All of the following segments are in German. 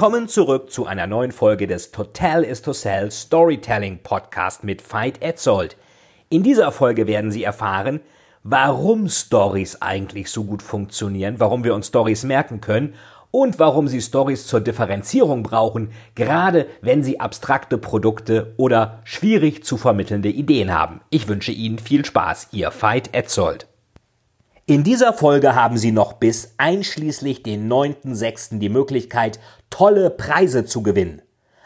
Willkommen zurück zu einer neuen Folge des Total is to Sell Storytelling Podcast mit Veit Etzold. In dieser Folge werden Sie erfahren, warum Stories eigentlich so gut funktionieren, warum wir uns Stories merken können und warum Sie Stories zur Differenzierung brauchen, gerade wenn Sie abstrakte Produkte oder schwierig zu vermittelnde Ideen haben. Ich wünsche Ihnen viel Spaß, Ihr Veit Etzold. In dieser Folge haben Sie noch bis einschließlich den 9.6. die Möglichkeit, tolle Preise zu gewinnen.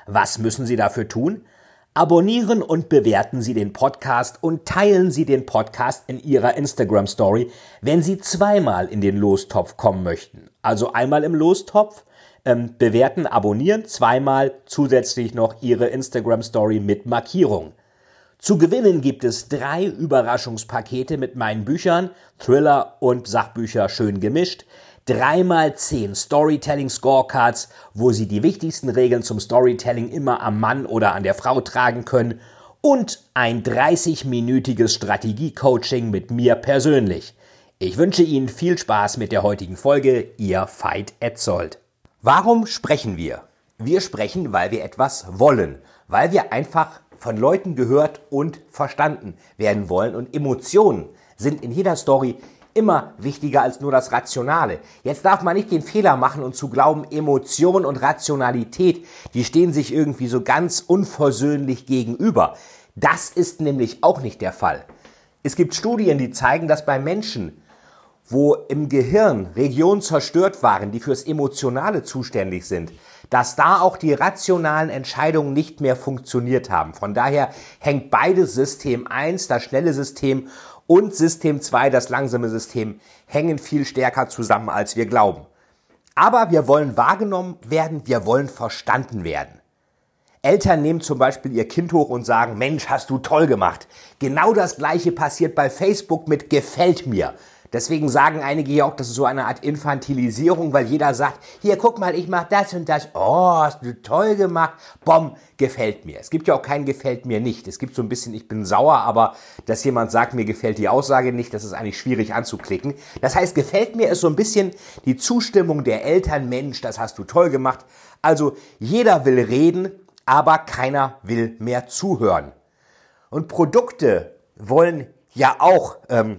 Was müssen Sie dafür tun? Abonnieren und bewerten Sie den Podcast und teilen Sie den Podcast in Ihrer Instagram Story, wenn Sie zweimal in den Lostopf kommen möchten. Also einmal im Lostopf, ähm, bewerten, abonnieren, zweimal zusätzlich noch Ihre Instagram Story mit Markierung. Zu gewinnen gibt es drei Überraschungspakete mit meinen Büchern, Thriller und Sachbücher schön gemischt, dreimal zehn Storytelling Scorecards, wo Sie die wichtigsten Regeln zum Storytelling immer am Mann oder an der Frau tragen können und ein 30-minütiges Strategie-Coaching mit mir persönlich. Ich wünsche Ihnen viel Spaß mit der heutigen Folge, Ihr Veit Etzold. Warum sprechen wir? Wir sprechen, weil wir etwas wollen, weil wir einfach von Leuten gehört und verstanden werden wollen. Und Emotionen sind in jeder Story immer wichtiger als nur das Rationale. Jetzt darf man nicht den Fehler machen und zu glauben, Emotion und Rationalität, die stehen sich irgendwie so ganz unversöhnlich gegenüber. Das ist nämlich auch nicht der Fall. Es gibt Studien, die zeigen, dass bei Menschen, wo im Gehirn Regionen zerstört waren, die fürs Emotionale zuständig sind, dass da auch die rationalen Entscheidungen nicht mehr funktioniert haben. Von daher hängt beides System 1, das schnelle System, und System 2, das langsame System, hängen viel stärker zusammen, als wir glauben. Aber wir wollen wahrgenommen werden, wir wollen verstanden werden. Eltern nehmen zum Beispiel ihr Kind hoch und sagen, Mensch, hast du toll gemacht. Genau das gleiche passiert bei Facebook mit gefällt mir. Deswegen sagen einige ja auch, das ist so eine Art Infantilisierung, weil jeder sagt, hier guck mal, ich mach das und das. Oh, hast du toll gemacht. Bom, gefällt mir. Es gibt ja auch kein gefällt mir nicht. Es gibt so ein bisschen, ich bin sauer, aber dass jemand sagt, mir gefällt die Aussage nicht, das ist eigentlich schwierig anzuklicken. Das heißt, gefällt mir ist so ein bisschen die Zustimmung der Eltern, Mensch, das hast du toll gemacht. Also jeder will reden, aber keiner will mehr zuhören. Und Produkte wollen ja auch ähm,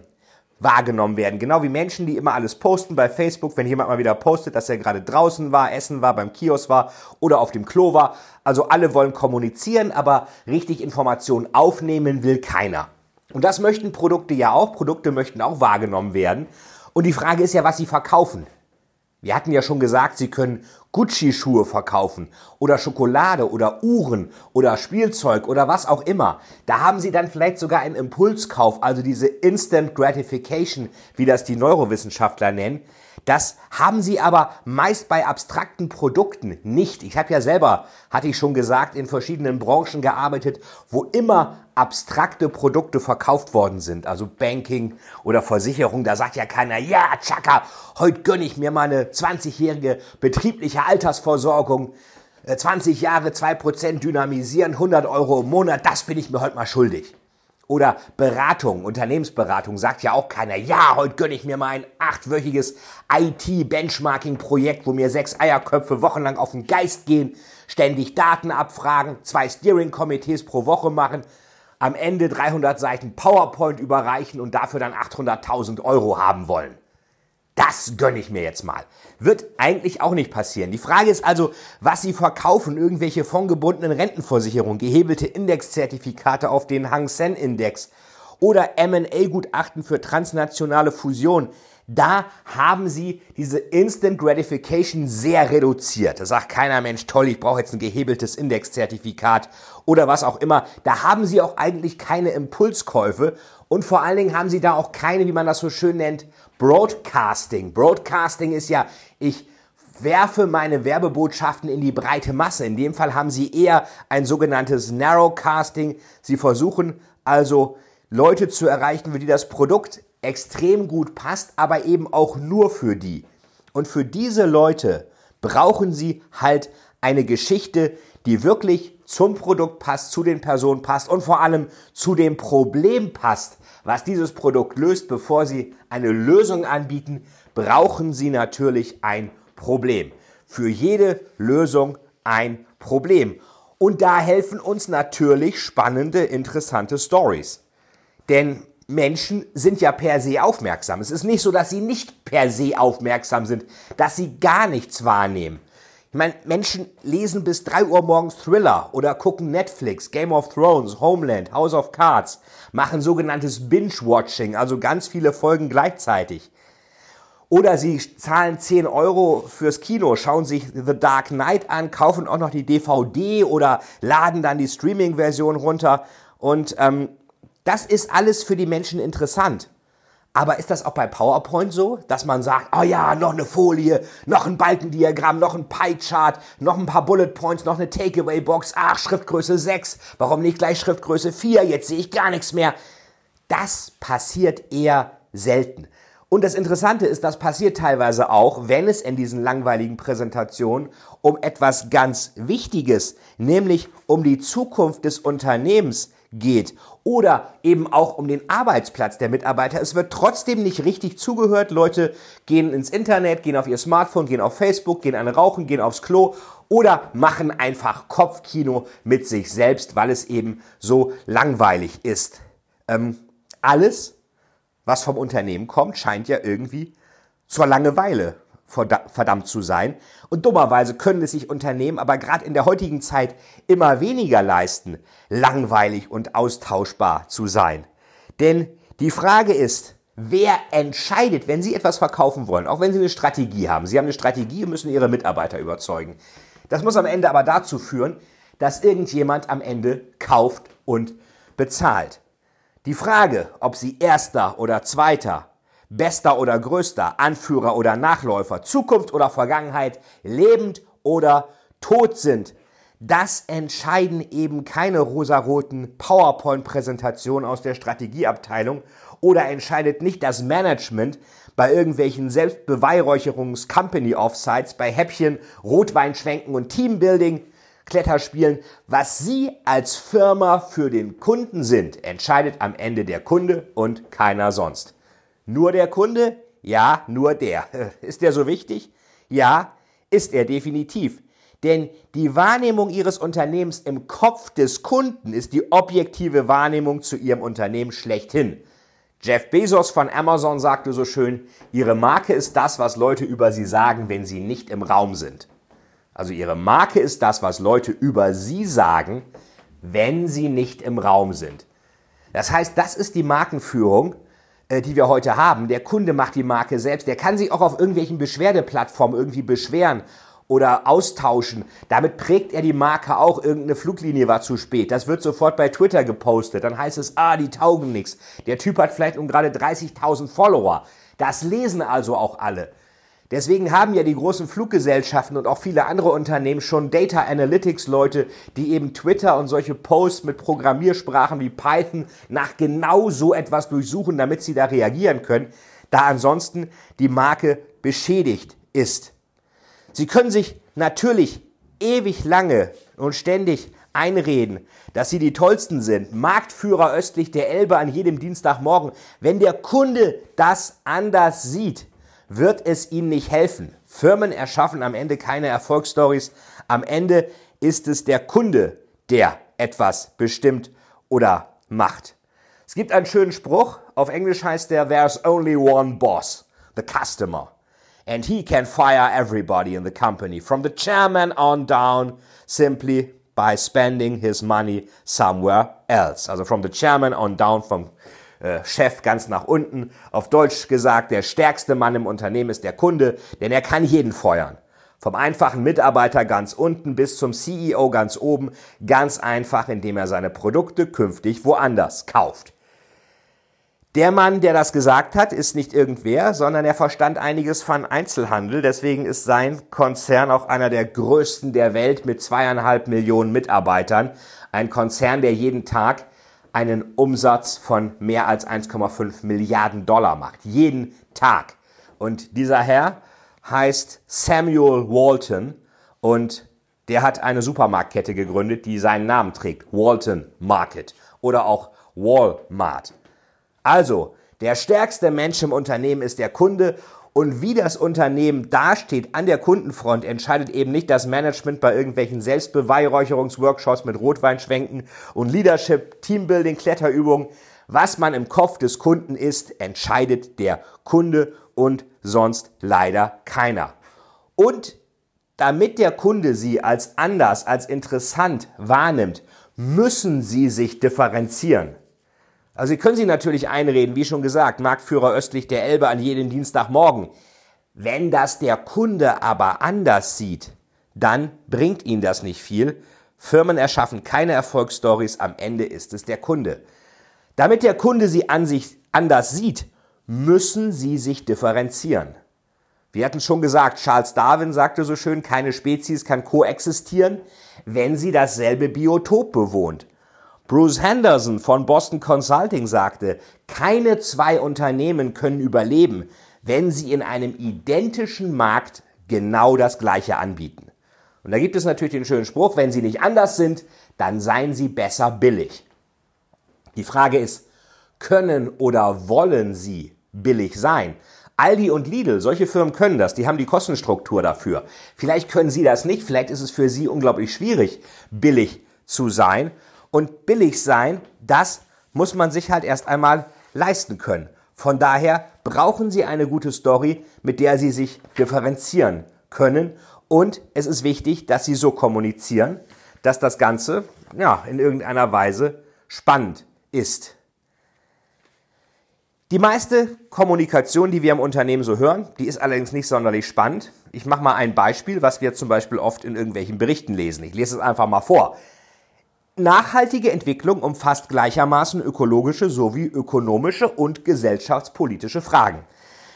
wahrgenommen werden. Genau wie Menschen, die immer alles posten bei Facebook, wenn jemand mal wieder postet, dass er gerade draußen war, essen war, beim Kiosk war oder auf dem Klo war. Also alle wollen kommunizieren, aber richtig Informationen aufnehmen will keiner. Und das möchten Produkte ja auch. Produkte möchten auch wahrgenommen werden. Und die Frage ist ja, was sie verkaufen. Wir hatten ja schon gesagt, Sie können Gucci-Schuhe verkaufen oder Schokolade oder Uhren oder Spielzeug oder was auch immer. Da haben Sie dann vielleicht sogar einen Impulskauf, also diese Instant Gratification, wie das die Neurowissenschaftler nennen. Das haben sie aber meist bei abstrakten Produkten nicht. Ich habe ja selber, hatte ich schon gesagt, in verschiedenen Branchen gearbeitet, wo immer abstrakte Produkte verkauft worden sind, also Banking oder Versicherung, da sagt ja keiner, ja, Chaka, heute gönne ich mir meine 20-jährige betriebliche Altersversorgung, 20 äh, Jahre 2% dynamisieren, 100 Euro im Monat, das bin ich mir heute mal schuldig. Oder Beratung, Unternehmensberatung, sagt ja auch keiner, ja, heute gönne ich mir mal ein achtwöchiges IT-Benchmarking-Projekt, wo mir sechs Eierköpfe wochenlang auf den Geist gehen, ständig Daten abfragen, zwei Steering-Komitees pro Woche machen, am Ende 300 Seiten PowerPoint überreichen und dafür dann 800.000 Euro haben wollen. Das gönne ich mir jetzt mal. Wird eigentlich auch nicht passieren. Die Frage ist also, was Sie verkaufen, irgendwelche fondgebundenen Rentenversicherungen, gehebelte Indexzertifikate auf den Hang Sen Index oder M&A-Gutachten für transnationale Fusion. Da haben sie diese Instant Gratification sehr reduziert. Da sagt keiner Mensch, toll, ich brauche jetzt ein gehebeltes Indexzertifikat oder was auch immer. Da haben sie auch eigentlich keine Impulskäufe und vor allen Dingen haben sie da auch keine, wie man das so schön nennt, Broadcasting. Broadcasting ist ja, ich werfe meine Werbebotschaften in die breite Masse. In dem Fall haben sie eher ein sogenanntes Narrowcasting. Sie versuchen also Leute zu erreichen, für die das Produkt extrem gut passt, aber eben auch nur für die. Und für diese Leute brauchen sie halt eine Geschichte, die wirklich zum Produkt passt, zu den Personen passt und vor allem zu dem Problem passt, was dieses Produkt löst. Bevor sie eine Lösung anbieten, brauchen sie natürlich ein Problem. Für jede Lösung ein Problem. Und da helfen uns natürlich spannende, interessante Stories. Denn Menschen sind ja per se aufmerksam. Es ist nicht so, dass sie nicht per se aufmerksam sind, dass sie gar nichts wahrnehmen. Meine, Menschen lesen bis 3 Uhr morgens Thriller oder gucken Netflix, Game of Thrones, Homeland, House of Cards, machen sogenanntes Binge-Watching, also ganz viele Folgen gleichzeitig. Oder sie zahlen 10 Euro fürs Kino, schauen sich The Dark Knight an, kaufen auch noch die DVD oder laden dann die Streaming-Version runter. Und ähm, das ist alles für die Menschen interessant. Aber ist das auch bei PowerPoint so, dass man sagt, oh ja, noch eine Folie, noch ein Balkendiagramm, noch ein Pie-Chart, noch ein paar Bullet Points, noch eine Takeaway-Box, ach, Schriftgröße 6, warum nicht gleich Schriftgröße 4, jetzt sehe ich gar nichts mehr. Das passiert eher selten. Und das Interessante ist, das passiert teilweise auch, wenn es in diesen langweiligen Präsentationen um etwas ganz Wichtiges, nämlich um die Zukunft des Unternehmens geht oder eben auch um den Arbeitsplatz der Mitarbeiter. Es wird trotzdem nicht richtig zugehört. Leute gehen ins Internet, gehen auf ihr Smartphone, gehen auf Facebook, gehen an Rauchen, gehen aufs Klo oder machen einfach Kopfkino mit sich selbst, weil es eben so langweilig ist. Ähm, alles was vom Unternehmen kommt, scheint ja irgendwie zur Langeweile verdammt zu sein. Und dummerweise können es sich Unternehmen aber gerade in der heutigen Zeit immer weniger leisten, langweilig und austauschbar zu sein. Denn die Frage ist, wer entscheidet, wenn Sie etwas verkaufen wollen, auch wenn Sie eine Strategie haben. Sie haben eine Strategie und müssen Ihre Mitarbeiter überzeugen. Das muss am Ende aber dazu führen, dass irgendjemand am Ende kauft und bezahlt. Die Frage, ob sie erster oder zweiter, bester oder größter, Anführer oder Nachläufer, Zukunft oder Vergangenheit, lebend oder tot sind, das entscheiden eben keine rosaroten PowerPoint-Präsentationen aus der Strategieabteilung oder entscheidet nicht das Management bei irgendwelchen Selbstbeweihräucherungs-Company-Offsites, bei Häppchen, Rotweinschwenken und Teambuilding, Kletterspielen. Was Sie als Firma für den Kunden sind, entscheidet am Ende der Kunde und keiner sonst. Nur der Kunde? Ja, nur der. Ist der so wichtig? Ja, ist er definitiv. Denn die Wahrnehmung Ihres Unternehmens im Kopf des Kunden ist die objektive Wahrnehmung zu Ihrem Unternehmen schlechthin. Jeff Bezos von Amazon sagte so schön, Ihre Marke ist das, was Leute über Sie sagen, wenn Sie nicht im Raum sind. Also ihre Marke ist das, was Leute über sie sagen, wenn sie nicht im Raum sind. Das heißt, das ist die Markenführung, die wir heute haben. Der Kunde macht die Marke selbst. Der kann sich auch auf irgendwelchen Beschwerdeplattformen irgendwie beschweren oder austauschen. Damit prägt er die Marke auch. Irgendeine Fluglinie war zu spät. Das wird sofort bei Twitter gepostet. Dann heißt es, ah, die taugen nichts. Der Typ hat vielleicht um gerade 30.000 Follower. Das lesen also auch alle. Deswegen haben ja die großen Fluggesellschaften und auch viele andere Unternehmen schon Data Analytics Leute, die eben Twitter und solche Posts mit Programmiersprachen wie Python nach genau so etwas durchsuchen, damit sie da reagieren können, da ansonsten die Marke beschädigt ist. Sie können sich natürlich ewig lange und ständig einreden, dass sie die tollsten sind, Marktführer östlich der Elbe an jedem Dienstagmorgen. Wenn der Kunde das anders sieht, wird es ihnen nicht helfen. Firmen erschaffen am Ende keine Erfolgsstories. Am Ende ist es der Kunde, der etwas bestimmt oder macht. Es gibt einen schönen Spruch. Auf Englisch heißt der, There's only one boss, the customer. And he can fire everybody in the company, from the chairman on down, simply by spending his money somewhere else. Also from the chairman on down, vom äh, Chef ganz nach unten. Auf Deutsch gesagt, der stärkste Mann im Unternehmen ist der Kunde, denn er kann jeden feuern. Vom einfachen Mitarbeiter ganz unten bis zum CEO ganz oben, ganz einfach, indem er seine Produkte künftig woanders kauft. Der Mann, der das gesagt hat, ist nicht irgendwer, sondern er verstand einiges von Einzelhandel. Deswegen ist sein Konzern auch einer der größten der Welt mit zweieinhalb Millionen Mitarbeitern. Ein Konzern, der jeden Tag einen Umsatz von mehr als 1,5 Milliarden Dollar macht. Jeden Tag. Und dieser Herr heißt Samuel Walton und der hat eine Supermarktkette gegründet, die seinen Namen trägt. Walton Market oder auch Walmart. Also, der stärkste Mensch im Unternehmen ist der Kunde und wie das Unternehmen dasteht an der Kundenfront, entscheidet eben nicht das Management bei irgendwelchen Selbstbeweihräucherungsworkshops mit Rotweinschwenken und Leadership, Teambuilding, Kletterübungen. Was man im Kopf des Kunden ist, entscheidet der Kunde und sonst leider keiner. Und damit der Kunde Sie als anders, als interessant wahrnimmt, müssen Sie sich differenzieren. Also Sie können Sie natürlich einreden, wie schon gesagt, Marktführer östlich der Elbe an jedem Dienstagmorgen. Wenn das der Kunde aber anders sieht, dann bringt Ihnen das nicht viel. Firmen erschaffen keine Erfolgsstories, am Ende ist es der Kunde. Damit der Kunde Sie an sich anders sieht, müssen Sie sich differenzieren. Wir hatten schon gesagt, Charles Darwin sagte so schön, keine Spezies kann koexistieren, wenn sie dasselbe Biotop bewohnt. Bruce Henderson von Boston Consulting sagte, keine zwei Unternehmen können überleben, wenn sie in einem identischen Markt genau das Gleiche anbieten. Und da gibt es natürlich den schönen Spruch, wenn sie nicht anders sind, dann seien sie besser billig. Die Frage ist, können oder wollen sie billig sein? Aldi und Lidl, solche Firmen können das, die haben die Kostenstruktur dafür. Vielleicht können sie das nicht, vielleicht ist es für sie unglaublich schwierig, billig zu sein. Und billig sein, das muss man sich halt erst einmal leisten können. Von daher brauchen Sie eine gute Story, mit der Sie sich differenzieren können. Und es ist wichtig, dass Sie so kommunizieren, dass das Ganze ja, in irgendeiner Weise spannend ist. Die meiste Kommunikation, die wir im Unternehmen so hören, die ist allerdings nicht sonderlich spannend. Ich mache mal ein Beispiel, was wir zum Beispiel oft in irgendwelchen Berichten lesen. Ich lese es einfach mal vor. Nachhaltige Entwicklung umfasst gleichermaßen ökologische sowie ökonomische und gesellschaftspolitische Fragen.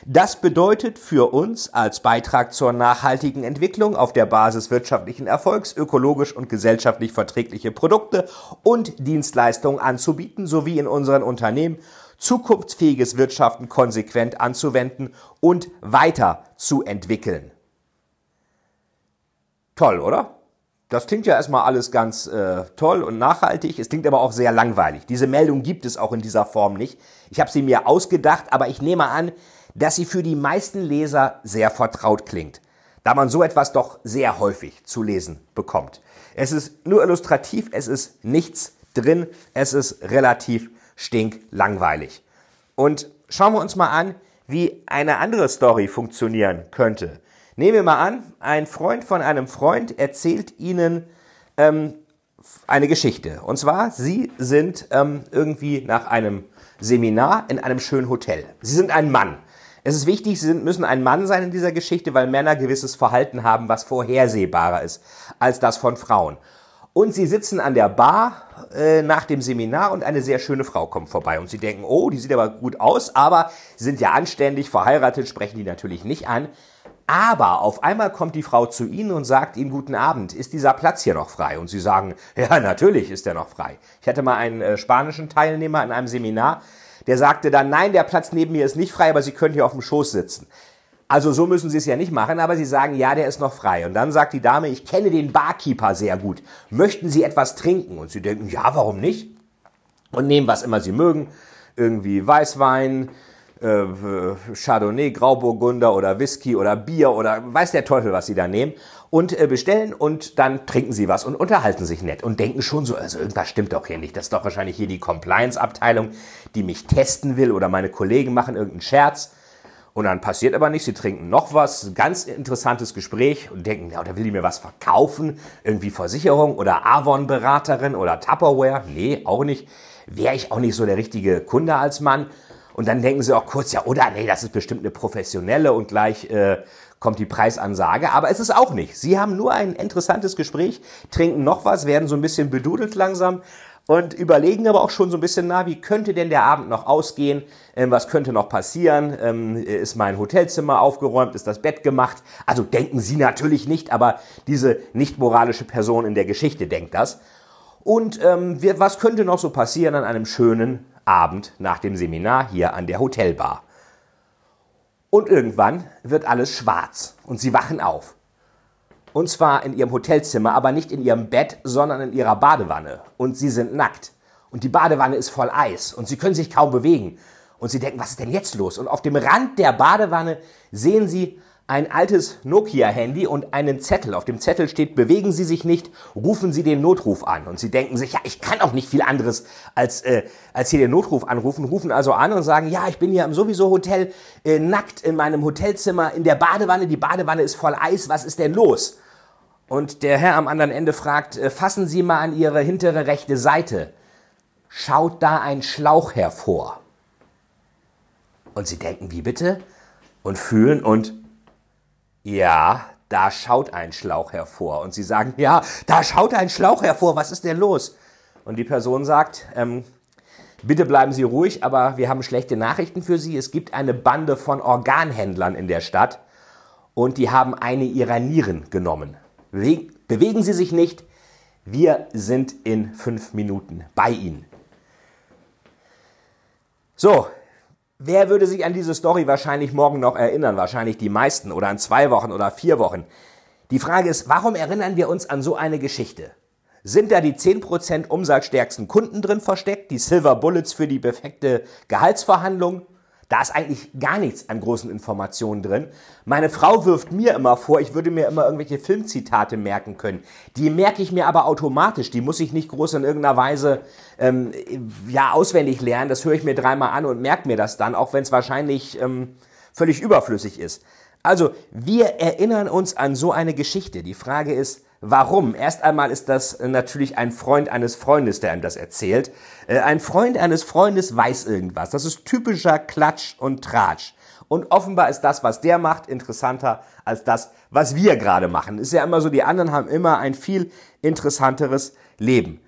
Das bedeutet für uns als Beitrag zur nachhaltigen Entwicklung auf der Basis wirtschaftlichen Erfolgs ökologisch und gesellschaftlich verträgliche Produkte und Dienstleistungen anzubieten sowie in unseren Unternehmen zukunftsfähiges Wirtschaften konsequent anzuwenden und weiterzuentwickeln. Toll, oder? Das klingt ja erstmal alles ganz äh, toll und nachhaltig. Es klingt aber auch sehr langweilig. Diese Meldung gibt es auch in dieser Form nicht. Ich habe sie mir ausgedacht, aber ich nehme an, dass sie für die meisten Leser sehr vertraut klingt, da man so etwas doch sehr häufig zu lesen bekommt. Es ist nur illustrativ, es ist nichts drin, es ist relativ stinklangweilig. Und schauen wir uns mal an, wie eine andere Story funktionieren könnte. Nehmen wir mal an, ein Freund von einem Freund erzählt Ihnen ähm, eine Geschichte. Und zwar, Sie sind ähm, irgendwie nach einem Seminar in einem schönen Hotel. Sie sind ein Mann. Es ist wichtig, Sie sind, müssen ein Mann sein in dieser Geschichte, weil Männer gewisses Verhalten haben, was vorhersehbarer ist als das von Frauen. Und Sie sitzen an der Bar äh, nach dem Seminar und eine sehr schöne Frau kommt vorbei. Und Sie denken, oh, die sieht aber gut aus, aber sind ja anständig, verheiratet, sprechen die natürlich nicht an. Aber auf einmal kommt die Frau zu Ihnen und sagt Ihnen guten Abend, ist dieser Platz hier noch frei? Und Sie sagen, ja, natürlich ist der noch frei. Ich hatte mal einen äh, spanischen Teilnehmer in einem Seminar, der sagte dann, nein, der Platz neben mir ist nicht frei, aber Sie können hier auf dem Schoß sitzen. Also so müssen Sie es ja nicht machen, aber Sie sagen, ja, der ist noch frei. Und dann sagt die Dame, ich kenne den Barkeeper sehr gut. Möchten Sie etwas trinken? Und Sie denken, ja, warum nicht? Und nehmen, was immer Sie mögen. Irgendwie Weißwein, äh, Chardonnay, Grauburgunder oder Whisky oder Bier oder weiß der Teufel, was sie da nehmen und äh, bestellen und dann trinken sie was und unterhalten sich nett und denken schon so, also irgendwas stimmt doch hier nicht. Das ist doch wahrscheinlich hier die Compliance-Abteilung, die mich testen will oder meine Kollegen machen irgendeinen Scherz. Und dann passiert aber nichts, sie trinken noch was, ganz interessantes Gespräch und denken, ja, oder will die mir was verkaufen? Irgendwie Versicherung oder Avon-Beraterin oder Tupperware? Nee, auch nicht. Wäre ich auch nicht so der richtige Kunde als Mann. Und dann denken sie auch kurz, ja, oder nee, das ist bestimmt eine professionelle und gleich äh, kommt die Preisansage. Aber es ist auch nicht. Sie haben nur ein interessantes Gespräch, trinken noch was, werden so ein bisschen bedudelt langsam und überlegen aber auch schon so ein bisschen, na, wie könnte denn der Abend noch ausgehen? Ähm, was könnte noch passieren? Ähm, ist mein Hotelzimmer aufgeräumt? Ist das Bett gemacht? Also denken Sie natürlich nicht, aber diese nicht moralische Person in der Geschichte denkt das. Und ähm, was könnte noch so passieren an einem schönen Abend nach dem Seminar hier an der Hotelbar? Und irgendwann wird alles schwarz und Sie wachen auf. Und zwar in ihrem Hotelzimmer, aber nicht in ihrem Bett, sondern in ihrer Badewanne. Und sie sind nackt. Und die Badewanne ist voll Eis. Und sie können sich kaum bewegen. Und sie denken, was ist denn jetzt los? Und auf dem Rand der Badewanne sehen sie ein altes Nokia-Handy und einen Zettel. Auf dem Zettel steht, bewegen Sie sich nicht, rufen Sie den Notruf an. Und Sie denken sich, ja, ich kann auch nicht viel anderes als, äh, als hier den Notruf anrufen. Rufen also an und sagen, ja, ich bin hier im sowieso Hotel, äh, nackt in meinem Hotelzimmer, in der Badewanne. Die Badewanne ist voll Eis. Was ist denn los? Und der Herr am anderen Ende fragt, äh, fassen Sie mal an Ihre hintere rechte Seite. Schaut da ein Schlauch hervor? Und Sie denken, wie bitte? Und fühlen und ja, da schaut ein Schlauch hervor. Und Sie sagen, ja, da schaut ein Schlauch hervor, was ist denn los? Und die Person sagt, ähm, bitte bleiben Sie ruhig, aber wir haben schlechte Nachrichten für Sie. Es gibt eine Bande von Organhändlern in der Stadt und die haben eine ihrer Nieren genommen. Bewegen Sie sich nicht. Wir sind in fünf Minuten bei Ihnen. So, wer würde sich an diese Story wahrscheinlich morgen noch erinnern? Wahrscheinlich die meisten oder an zwei Wochen oder vier Wochen. Die Frage ist, warum erinnern wir uns an so eine Geschichte? Sind da die 10% umsatzstärksten Kunden drin versteckt, die Silver Bullets für die perfekte Gehaltsverhandlung? Da ist eigentlich gar nichts an großen Informationen drin. Meine Frau wirft mir immer vor, ich würde mir immer irgendwelche Filmzitate merken können. Die merke ich mir aber automatisch. Die muss ich nicht groß in irgendeiner Weise ähm, ja, auswendig lernen. Das höre ich mir dreimal an und merke mir das dann, auch wenn es wahrscheinlich ähm, völlig überflüssig ist. Also, wir erinnern uns an so eine Geschichte. Die Frage ist, Warum? Erst einmal ist das natürlich ein Freund eines Freundes, der einem das erzählt. Äh, ein Freund eines Freundes weiß irgendwas. Das ist typischer Klatsch und Tratsch. Und offenbar ist das, was der macht, interessanter als das, was wir gerade machen. Ist ja immer so, die anderen haben immer ein viel interessanteres Leben.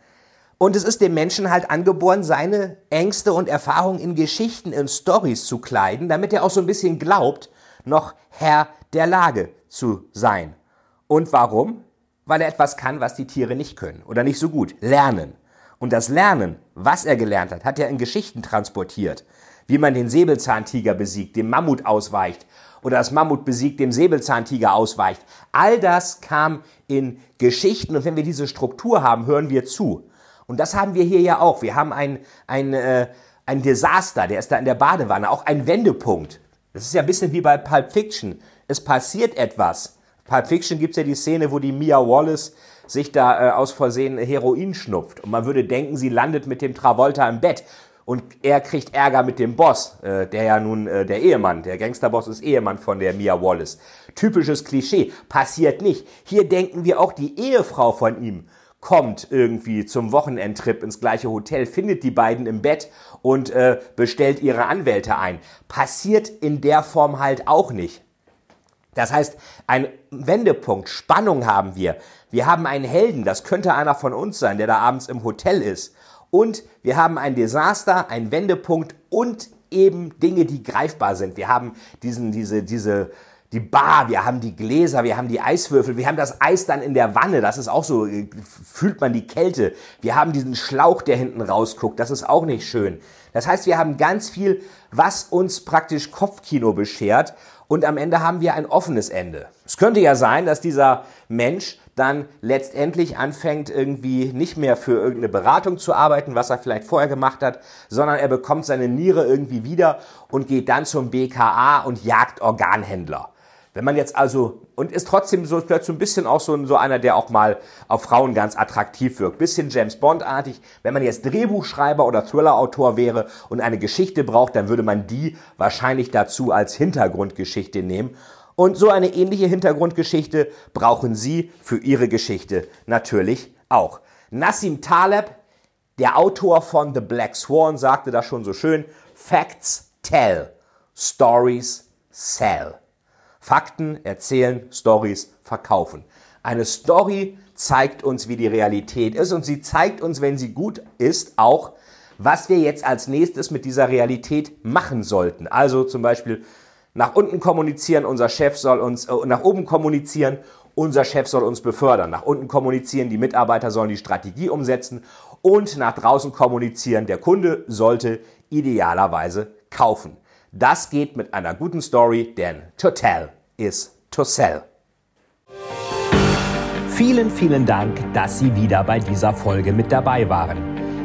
Und es ist dem Menschen halt angeboren, seine Ängste und Erfahrungen in Geschichten, in Stories zu kleiden, damit er auch so ein bisschen glaubt, noch Herr der Lage zu sein. Und warum? Weil er etwas kann, was die Tiere nicht können oder nicht so gut. Lernen. Und das Lernen, was er gelernt hat, hat er in Geschichten transportiert. Wie man den Säbelzahntiger besiegt, dem Mammut ausweicht oder das Mammut besiegt, dem Säbelzahntiger ausweicht. All das kam in Geschichten und wenn wir diese Struktur haben, hören wir zu. Und das haben wir hier ja auch. Wir haben ein, ein, äh, ein Desaster, der ist da in der Badewanne, auch ein Wendepunkt. Das ist ja ein bisschen wie bei Pulp Fiction. Es passiert etwas. Pulp Fiction gibt es ja die Szene, wo die Mia Wallace sich da äh, aus Versehen Heroin schnupft. Und man würde denken, sie landet mit dem Travolta im Bett. Und er kriegt Ärger mit dem Boss, äh, der ja nun äh, der Ehemann, der Gangsterboss ist Ehemann von der Mia Wallace. Typisches Klischee, passiert nicht. Hier denken wir auch, die Ehefrau von ihm kommt irgendwie zum Wochenendtrip ins gleiche Hotel, findet die beiden im Bett und äh, bestellt ihre Anwälte ein. Passiert in der Form halt auch nicht. Das heißt, ein Wendepunkt, Spannung haben wir. Wir haben einen Helden, das könnte einer von uns sein, der da abends im Hotel ist. Und wir haben ein Desaster, einen Wendepunkt und eben Dinge, die greifbar sind. Wir haben diesen, diese, diese, die Bar, wir haben die Gläser, wir haben die Eiswürfel, wir haben das Eis dann in der Wanne, das ist auch so, fühlt man die Kälte. Wir haben diesen Schlauch, der hinten rausguckt, das ist auch nicht schön. Das heißt, wir haben ganz viel, was uns praktisch Kopfkino beschert und am Ende haben wir ein offenes Ende. Es könnte ja sein, dass dieser Mensch dann letztendlich anfängt, irgendwie nicht mehr für irgendeine Beratung zu arbeiten, was er vielleicht vorher gemacht hat, sondern er bekommt seine Niere irgendwie wieder und geht dann zum BKA und jagt Organhändler. Wenn man jetzt also, und ist trotzdem so, vielleicht so ein bisschen auch so, so einer, der auch mal auf Frauen ganz attraktiv wirkt. Bisschen James Bond-artig. Wenn man jetzt Drehbuchschreiber oder Thriller-Autor wäre und eine Geschichte braucht, dann würde man die wahrscheinlich dazu als Hintergrundgeschichte nehmen. Und so eine ähnliche Hintergrundgeschichte brauchen Sie für Ihre Geschichte natürlich auch. Nassim Taleb, der Autor von The Black Swan, sagte das schon so schön, Facts tell, Stories sell. Fakten erzählen, Stories verkaufen. Eine Story zeigt uns, wie die Realität ist und sie zeigt uns, wenn sie gut ist, auch, was wir jetzt als nächstes mit dieser Realität machen sollten. Also zum Beispiel nach unten kommunizieren, unser Chef soll uns, äh, nach oben kommunizieren, unser Chef soll uns befördern. Nach unten kommunizieren, die Mitarbeiter sollen die Strategie umsetzen und nach draußen kommunizieren, der Kunde sollte idealerweise kaufen. Das geht mit einer guten Story, denn to tell is to sell. Vielen, vielen Dank, dass Sie wieder bei dieser Folge mit dabei waren.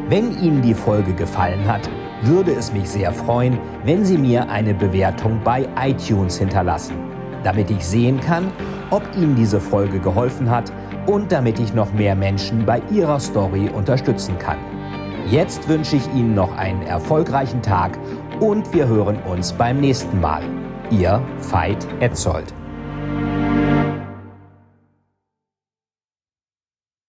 Wenn Ihnen die Folge gefallen hat, würde es mich sehr freuen, wenn Sie mir eine Bewertung bei iTunes hinterlassen, damit ich sehen kann, ob Ihnen diese Folge geholfen hat und damit ich noch mehr Menschen bei ihrer Story unterstützen kann. Jetzt wünsche ich Ihnen noch einen erfolgreichen Tag und wir hören uns beim nächsten Mal. Ihr Veit Etzold.